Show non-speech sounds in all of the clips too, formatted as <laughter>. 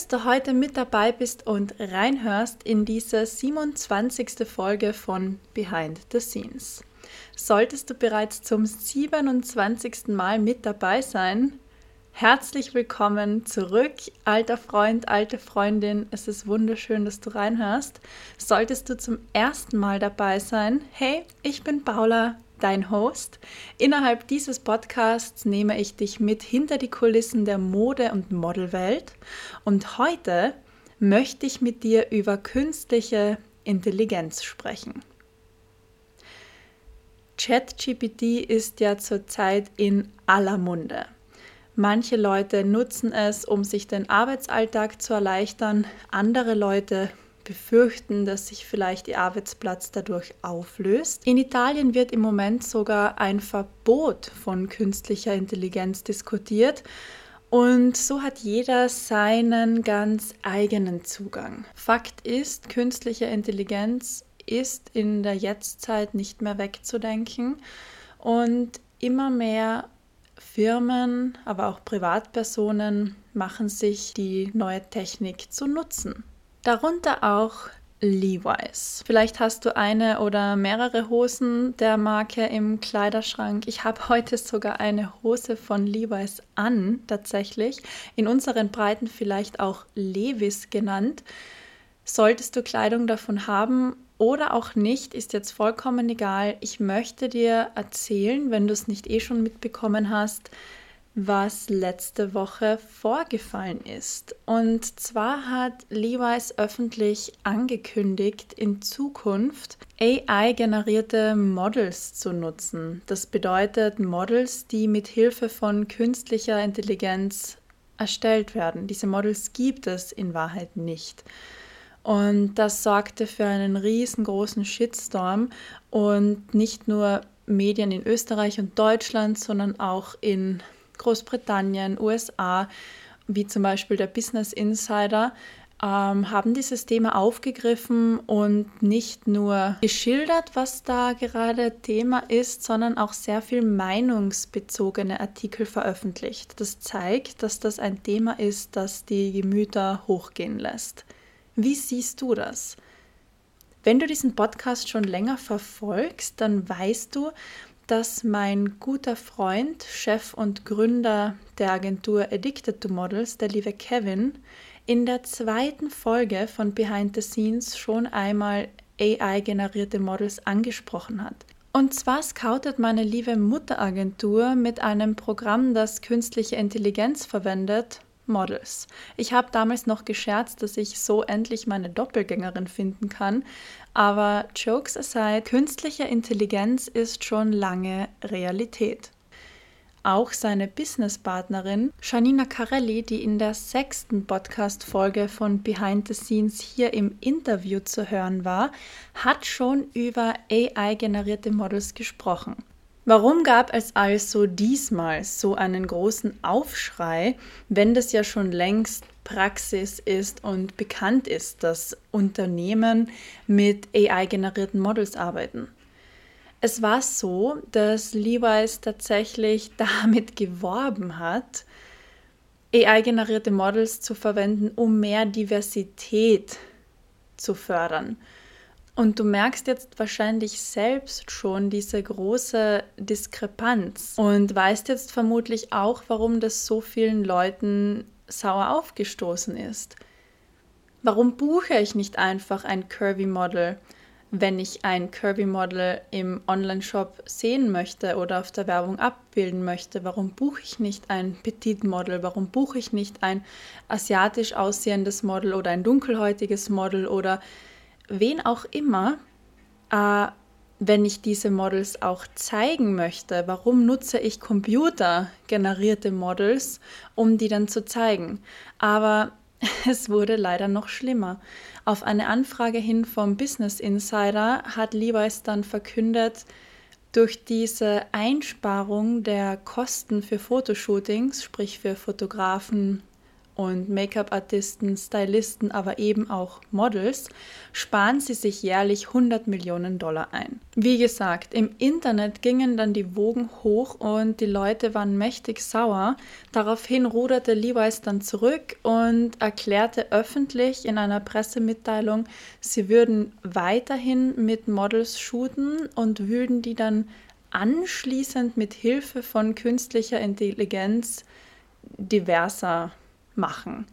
Dass du heute mit dabei bist und reinhörst in diese 27. Folge von Behind the Scenes. Solltest du bereits zum 27. Mal mit dabei sein, herzlich willkommen zurück, alter Freund, alte Freundin. Es ist wunderschön, dass du reinhörst. Solltest du zum ersten Mal dabei sein, hey, ich bin Paula, dein Host. Innerhalb dieses Podcasts nehme ich dich mit hinter die Kulissen der Mode- und Modelwelt. Und heute möchte ich mit dir über künstliche Intelligenz sprechen. ChatGPT ist ja zurzeit in aller Munde. Manche Leute nutzen es, um sich den Arbeitsalltag zu erleichtern, andere Leute befürchten, dass sich vielleicht ihr Arbeitsplatz dadurch auflöst. In Italien wird im Moment sogar ein Verbot von künstlicher Intelligenz diskutiert. Und so hat jeder seinen ganz eigenen Zugang. Fakt ist, künstliche Intelligenz ist in der Jetztzeit nicht mehr wegzudenken und immer mehr Firmen, aber auch Privatpersonen machen sich die neue Technik zu nutzen. Darunter auch Levi's. Vielleicht hast du eine oder mehrere Hosen der Marke im Kleiderschrank. Ich habe heute sogar eine Hose von Levi's an, tatsächlich. In unseren Breiten vielleicht auch Levis genannt. Solltest du Kleidung davon haben oder auch nicht, ist jetzt vollkommen egal. Ich möchte dir erzählen, wenn du es nicht eh schon mitbekommen hast, was letzte Woche vorgefallen ist. Und zwar hat Levi's öffentlich angekündigt, in Zukunft AI-generierte Models zu nutzen. Das bedeutet Models, die mit Hilfe von künstlicher Intelligenz erstellt werden. Diese Models gibt es in Wahrheit nicht. Und das sorgte für einen riesengroßen Shitstorm und nicht nur Medien in Österreich und Deutschland, sondern auch in Großbritannien, USA, wie zum Beispiel der Business Insider, ähm, haben dieses Thema aufgegriffen und nicht nur geschildert, was da gerade Thema ist, sondern auch sehr viel meinungsbezogene Artikel veröffentlicht. Das zeigt, dass das ein Thema ist, das die Gemüter hochgehen lässt. Wie siehst du das? Wenn du diesen Podcast schon länger verfolgst, dann weißt du, dass mein guter Freund, Chef und Gründer der Agentur Addicted to Models, der liebe Kevin, in der zweiten Folge von Behind the Scenes schon einmal AI-generierte Models angesprochen hat. Und zwar scoutet meine liebe Mutteragentur mit einem Programm, das künstliche Intelligenz verwendet, Models. Ich habe damals noch gescherzt, dass ich so endlich meine Doppelgängerin finden kann, aber Jokes aside, künstliche Intelligenz ist schon lange Realität. Auch seine Businesspartnerin Janina Carelli, die in der sechsten Podcast-Folge von Behind the Scenes hier im Interview zu hören war, hat schon über AI-generierte Models gesprochen. Warum gab es also diesmal so einen großen Aufschrei, wenn das ja schon längst Praxis ist und bekannt ist, dass Unternehmen mit AI-generierten Models arbeiten? Es war so, dass Levi's tatsächlich <laughs> damit geworben hat, AI-generierte Models zu verwenden, um mehr Diversität zu fördern. Und du merkst jetzt wahrscheinlich selbst schon diese große Diskrepanz und weißt jetzt vermutlich auch, warum das so vielen Leuten sauer aufgestoßen ist. Warum buche ich nicht einfach ein Curvy-Model, wenn ich ein Curvy-Model im Online-Shop sehen möchte oder auf der Werbung abbilden möchte? Warum buche ich nicht ein Petit-Model? Warum buche ich nicht ein asiatisch aussehendes Model oder ein dunkelhäutiges Model oder wen auch immer, äh, wenn ich diese Models auch zeigen möchte, warum nutze ich computergenerierte Models, um die dann zu zeigen. Aber <laughs> es wurde leider noch schlimmer. Auf eine Anfrage hin vom Business Insider hat Levi's dann verkündet, durch diese Einsparung der Kosten für Fotoshootings, sprich für Fotografen, und Make-up-Artisten, Stylisten, aber eben auch Models, sparen sie sich jährlich 100 Millionen Dollar ein. Wie gesagt, im Internet gingen dann die Wogen hoch und die Leute waren mächtig sauer. Daraufhin ruderte Levi's dann zurück und erklärte öffentlich in einer Pressemitteilung, sie würden weiterhin mit Models shooten und würden die dann anschließend mit Hilfe von künstlicher Intelligenz diverser machen.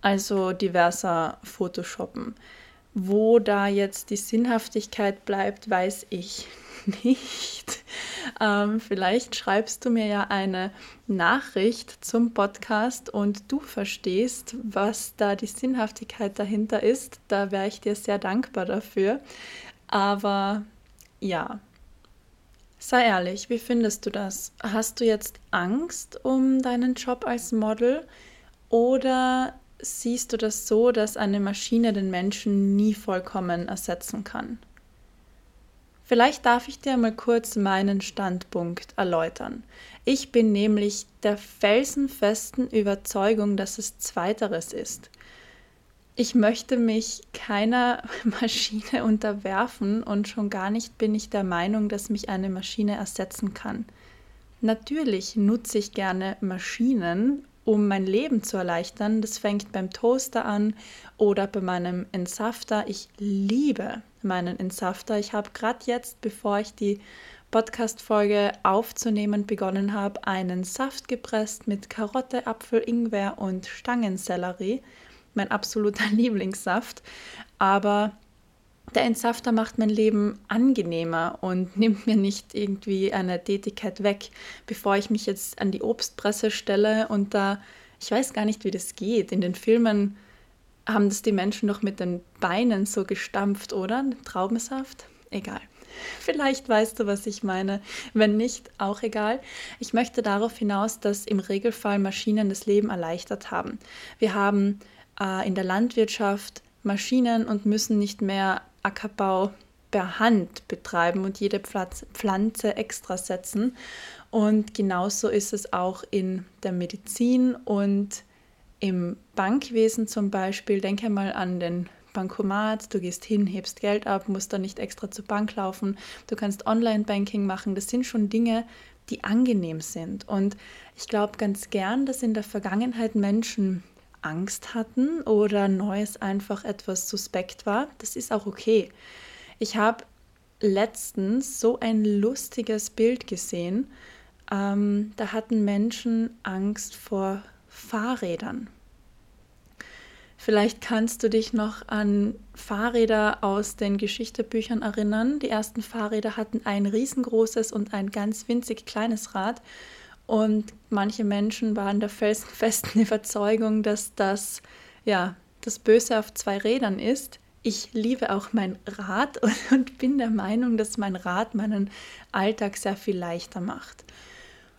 Also diverser Photoshoppen. Wo da jetzt die Sinnhaftigkeit bleibt, weiß ich <laughs> nicht. Ähm, vielleicht schreibst du mir ja eine Nachricht zum Podcast und du verstehst, was da die Sinnhaftigkeit dahinter ist. Da wäre ich dir sehr dankbar dafür. Aber ja, sei ehrlich, wie findest du das? Hast du jetzt Angst um deinen Job als Model? Oder siehst du das so, dass eine Maschine den Menschen nie vollkommen ersetzen kann? Vielleicht darf ich dir mal kurz meinen Standpunkt erläutern. Ich bin nämlich der felsenfesten Überzeugung, dass es zweiteres ist. Ich möchte mich keiner <laughs> Maschine unterwerfen und schon gar nicht bin ich der Meinung, dass mich eine Maschine ersetzen kann. Natürlich nutze ich gerne Maschinen, um mein Leben zu erleichtern. Das fängt beim Toaster an oder bei meinem Entsafter. Ich liebe meinen Entsafter. Ich habe gerade jetzt, bevor ich die Podcast-Folge aufzunehmen begonnen habe, einen Saft gepresst mit Karotte, Apfel, Ingwer und Stangensellerie. Mein absoluter <laughs> Lieblingssaft. Aber der Entsafter macht mein Leben angenehmer und <laughs> nimmt mir nicht irgendwie eine Tätigkeit weg, bevor ich mich jetzt an die Obstpresse stelle und da, ich weiß gar nicht, wie das geht. In den Filmen haben das die Menschen doch mit den Beinen so gestampft, oder? Traubensaft? Egal. <laughs> Vielleicht weißt du, was ich meine. Wenn nicht, auch egal. Ich möchte darauf hinaus, dass im Regelfall Maschinen das Leben erleichtert haben. Wir haben äh, in der Landwirtschaft Maschinen und müssen nicht mehr Ackerbau per Hand betreiben und jede Pflanze extra setzen. Und genauso ist es auch in der Medizin und im Bankwesen zum Beispiel. Denke mal an den Bankomat, du gehst hin, hebst Geld ab, musst dann nicht extra zur Bank laufen. Du kannst Online-Banking machen. Das sind schon Dinge, die angenehm sind. Und ich glaube ganz gern, dass in der Vergangenheit Menschen Angst hatten oder Neues einfach etwas suspekt war. Das ist auch okay. Ich habe letztens so ein lustiges Bild gesehen. Ähm, da hatten Menschen Angst vor Fahrrädern. Vielleicht kannst du dich noch an Fahrräder aus den Geschichtebüchern erinnern. Die ersten Fahrräder hatten ein riesengroßes und ein ganz winzig kleines Rad. Und manche Menschen waren der felsenfesten <laughs> Überzeugung, dass das ja das Böse auf zwei Rädern ist. Ich liebe auch mein Rad <laughs> und bin der Meinung, dass mein Rad meinen Alltag sehr viel leichter macht.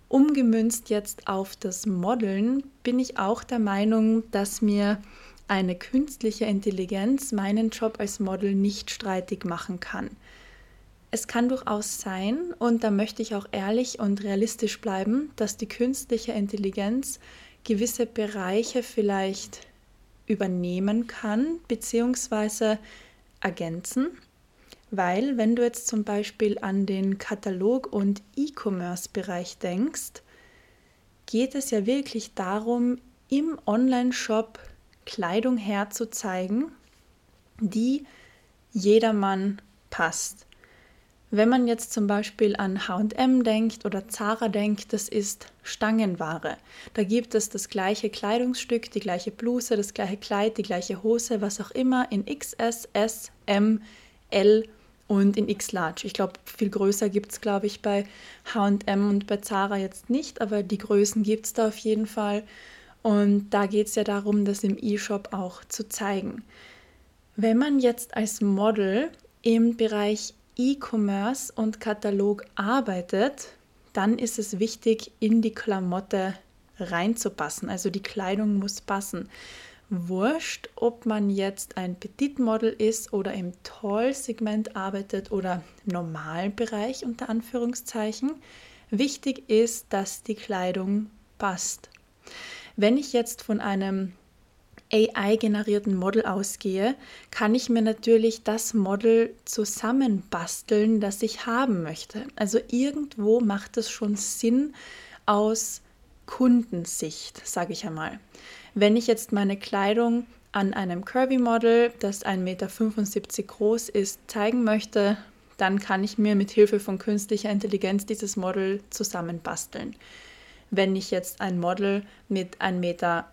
Umgemünzt jetzt auf das Modeln bin ich auch der Meinung, dass mir eine künstliche Intelligenz meinen Job als Model nicht streitig machen kann. Es kann durchaus sein, und da möchte ich auch ehrlich und realistisch bleiben, dass die künstliche Intelligenz gewisse Bereiche vielleicht übernehmen kann bzw. ergänzen. Weil wenn du jetzt zum Beispiel an den Katalog- und E-Commerce-Bereich denkst, geht es ja wirklich darum, im Online-Shop Kleidung herzuzeigen, die jedermann passt. Wenn man jetzt zum Beispiel an HM denkt oder Zara denkt, das ist Stangenware. Da gibt es das gleiche Kleidungsstück, die gleiche Bluse, das gleiche Kleid, die gleiche Hose, was auch immer in XS, S, M, L und in X Large. Ich glaube, viel größer gibt es, glaube ich, bei HM und bei Zara jetzt nicht, aber die Größen gibt es da auf jeden Fall. Und da geht es ja darum, das im E-Shop auch zu zeigen. Wenn man jetzt als Model im Bereich E-Commerce und Katalog arbeitet, dann ist es wichtig, in die Klamotte reinzupassen. Also die Kleidung muss passen. wurscht, ob man jetzt ein Petit-Model ist oder im Tall-Segment arbeitet oder im normalen Bereich unter Anführungszeichen. Wichtig ist, dass die Kleidung passt. Wenn ich jetzt von einem AI-generierten Model ausgehe, kann ich mir natürlich das Model zusammenbasteln, das ich haben möchte. Also irgendwo macht es schon Sinn aus Kundensicht, sage ich einmal. Wenn ich jetzt meine Kleidung an einem Curvy-Model, das 1,75 Meter groß ist, zeigen möchte, dann kann ich mir mit Hilfe von künstlicher Intelligenz dieses Model zusammenbasteln. Wenn ich jetzt ein Model mit 1,65 Meter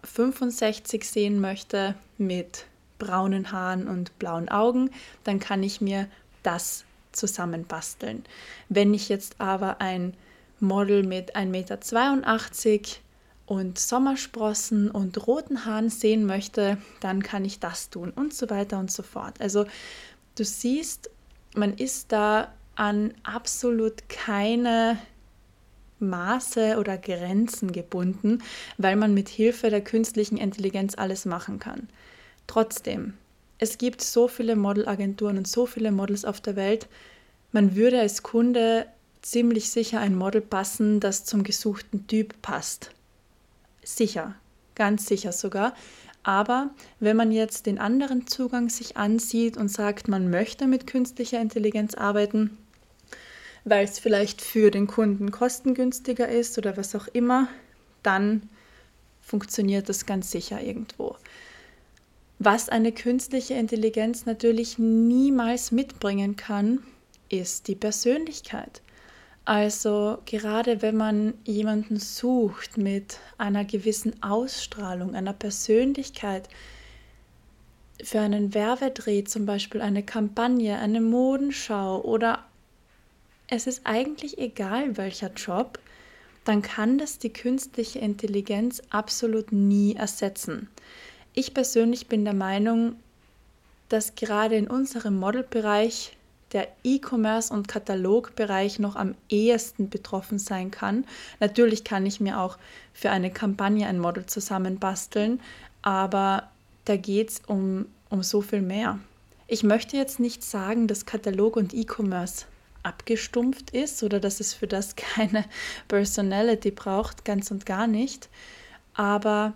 sehen möchte, mit braunen Haaren und blauen Augen, dann kann ich mir das zusammenbasteln. Wenn ich jetzt aber ein Model mit 1,82 Meter und Sommersprossen und roten Haaren sehen möchte, dann kann ich das tun und so weiter und so fort. Also du siehst, man ist da an absolut keine Maße oder Grenzen gebunden, weil man mit Hilfe der künstlichen Intelligenz alles machen kann. Trotzdem, es gibt so viele Modelagenturen und so viele Models auf der Welt, man würde als Kunde ziemlich sicher ein Model passen, das zum gesuchten Typ passt. Sicher, ganz sicher sogar. Aber wenn man jetzt den anderen Zugang sich ansieht und sagt, man möchte mit künstlicher Intelligenz arbeiten, weil es vielleicht für den Kunden kostengünstiger ist oder was auch immer, dann funktioniert das ganz sicher irgendwo. Was eine künstliche Intelligenz natürlich niemals mitbringen kann, ist die Persönlichkeit. Also gerade wenn man jemanden sucht mit einer gewissen Ausstrahlung, einer Persönlichkeit, für einen Werbedreh zum Beispiel eine Kampagne, eine Modenschau oder es ist eigentlich egal welcher Job, dann kann das die künstliche Intelligenz absolut nie ersetzen. Ich persönlich bin der Meinung, dass gerade in unserem Modelbereich der E-Commerce und Katalogbereich noch am ehesten betroffen sein kann. Natürlich kann ich mir auch für eine Kampagne ein Model zusammenbasteln, aber da geht es um, um so viel mehr. Ich möchte jetzt nicht sagen, dass Katalog und E-Commerce abgestumpft ist oder dass es für das keine <laughs> Personality braucht, ganz und gar nicht. Aber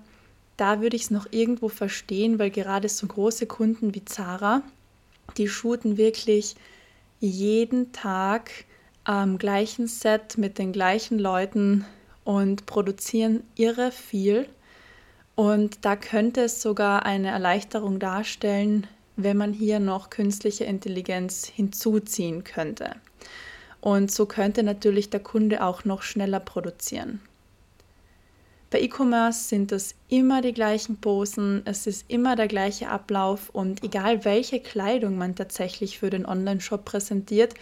da würde ich es noch irgendwo verstehen, weil gerade so große Kunden wie Zara, die shooten wirklich jeden Tag am gleichen Set mit den gleichen Leuten und produzieren irre viel. Und da könnte es sogar eine Erleichterung darstellen, wenn man hier noch künstliche Intelligenz hinzuziehen könnte. Und so könnte natürlich der Kunde auch noch schneller produzieren. Bei E-Commerce sind es immer die gleichen Posen, es ist immer der gleiche Ablauf und egal welche Kleidung man tatsächlich für den Online-Shop präsentiert,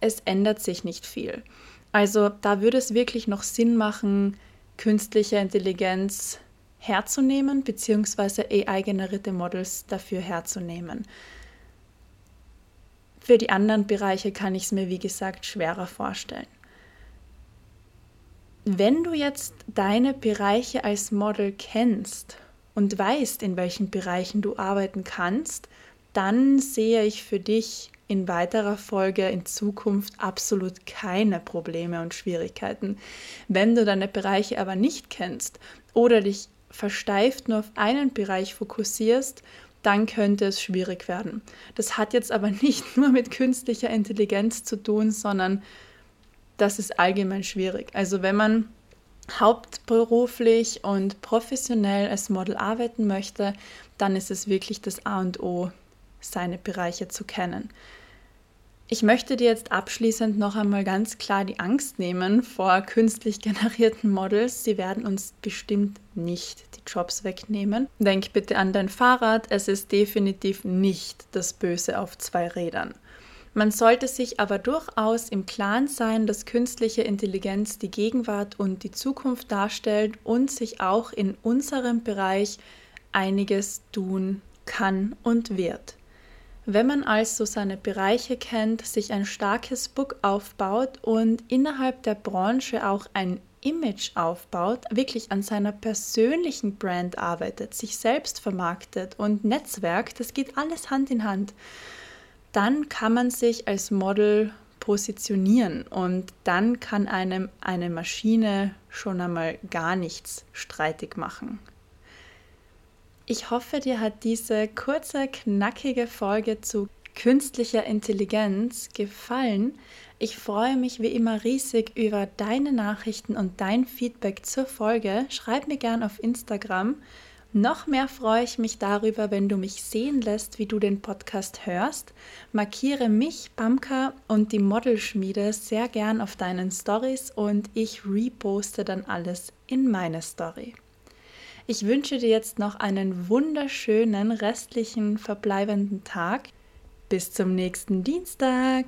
es ändert sich nicht viel. Also da würde es wirklich noch Sinn machen, künstliche Intelligenz herzunehmen, beziehungsweise AI-generierte Models dafür herzunehmen. Für die anderen Bereiche kann ich es mir, wie gesagt, schwerer vorstellen wenn du jetzt deine Bereiche als Model kennst und weißt, in welchen Bereichen du arbeiten kannst, dann sehe ich für dich in weiterer Folge in Zukunft absolut keine Probleme und Schwierigkeiten. Wenn du deine Bereiche aber nicht kennst oder dich versteift nur auf einen Bereich fokussierst, dann könnte es schwierig werden. Das hat jetzt aber <laughs> nicht nur mit künstlicher Intelligenz zu tun, sondern das ist allgemein schwierig. Also wenn man hauptberuflich und professionell als Model arbeiten möchte, dann ist es wirklich das A und O, seine Bereiche zu kennen. Ich möchte dir jetzt abschließend noch einmal ganz klar die Angst nehmen vor künstlich generierten Models. Sie werden uns bestimmt nicht die Jobs wegnehmen. Denk bitte an dein Fahrrad, es ist definitiv nicht das Böse auf zwei Rädern. Man sollte sich aber durchaus im Klaren sein, dass künstliche Intelligenz die Gegenwart und die Zukunft darstellt und sich auch in unserem Bereich einiges tun kann und wird. Wenn man also seine Bereiche kennt, sich ein starkes Book aufbaut und innerhalb der Branche auch ein Image aufbaut, wirklich an seiner persönlichen Brand arbeitet, sich selbst vermarktet und Netzwerk, das geht alles Hand in Hand, dann kann man sich als Model positionieren und dann kann einem eine Maschine schon einmal gar nichts streitig machen. Ich hoffe, dir hat diese kurze, knackige Folge zu künstlicher Intelligenz gefallen. Ich freue mich wie immer riesig über deine Nachrichten und dein Feedback zur Folge. Schreib mir gern auf Instagram. Noch mehr freue ich mich darüber, wenn du mich sehen lässt, wie du den Podcast hörst. Markiere mich, Bamka und die Modelschmiede sehr gern auf deinen Stories und ich reposte dann alles in meine Story. Ich wünsche dir jetzt noch einen wunderschönen restlichen verbleibenden Tag. Bis zum nächsten Dienstag.